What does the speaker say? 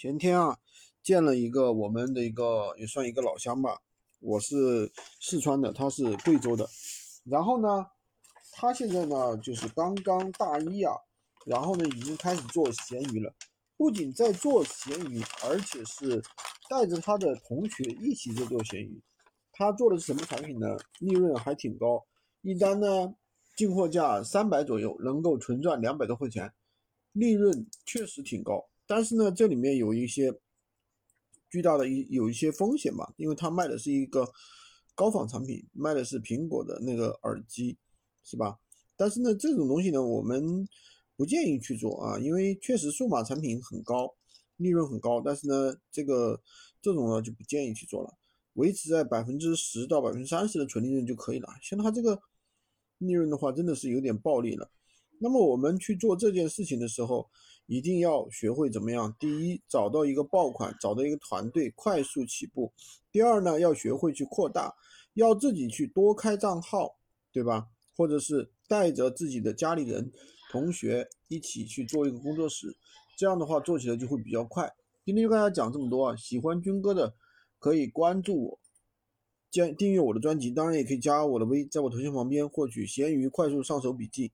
前天啊，见了一个我们的一个也算一个老乡吧，我是四川的，他是贵州的。然后呢，他现在呢就是刚刚大一啊，然后呢已经开始做闲鱼了，不仅在做闲鱼，而且是带着他的同学一起在做闲鱼。他做的是什么产品呢？利润还挺高，一单呢进货价三百左右，能够纯赚两百多块钱，利润确实挺高。但是呢，这里面有一些巨大的一有一些风险吧，因为他卖的是一个高仿产品，卖的是苹果的那个耳机，是吧？但是呢，这种东西呢，我们不建议去做啊，因为确实数码产品很高，利润很高，但是呢，这个这种呢就不建议去做了，维持在百分之十到百分之三十的纯利润就可以了。像他这个利润的话，真的是有点暴利了。那么我们去做这件事情的时候，一定要学会怎么样？第一，找到一个爆款，找到一个团队，快速起步。第二呢，要学会去扩大，要自己去多开账号，对吧？或者是带着自己的家里人、同学一起去做一个工作室，这样的话做起来就会比较快。今天就跟大家讲这么多啊！喜欢军哥的可以关注我，加订阅我的专辑，当然也可以加我的微，在我头像旁边获取闲鱼快速上手笔记。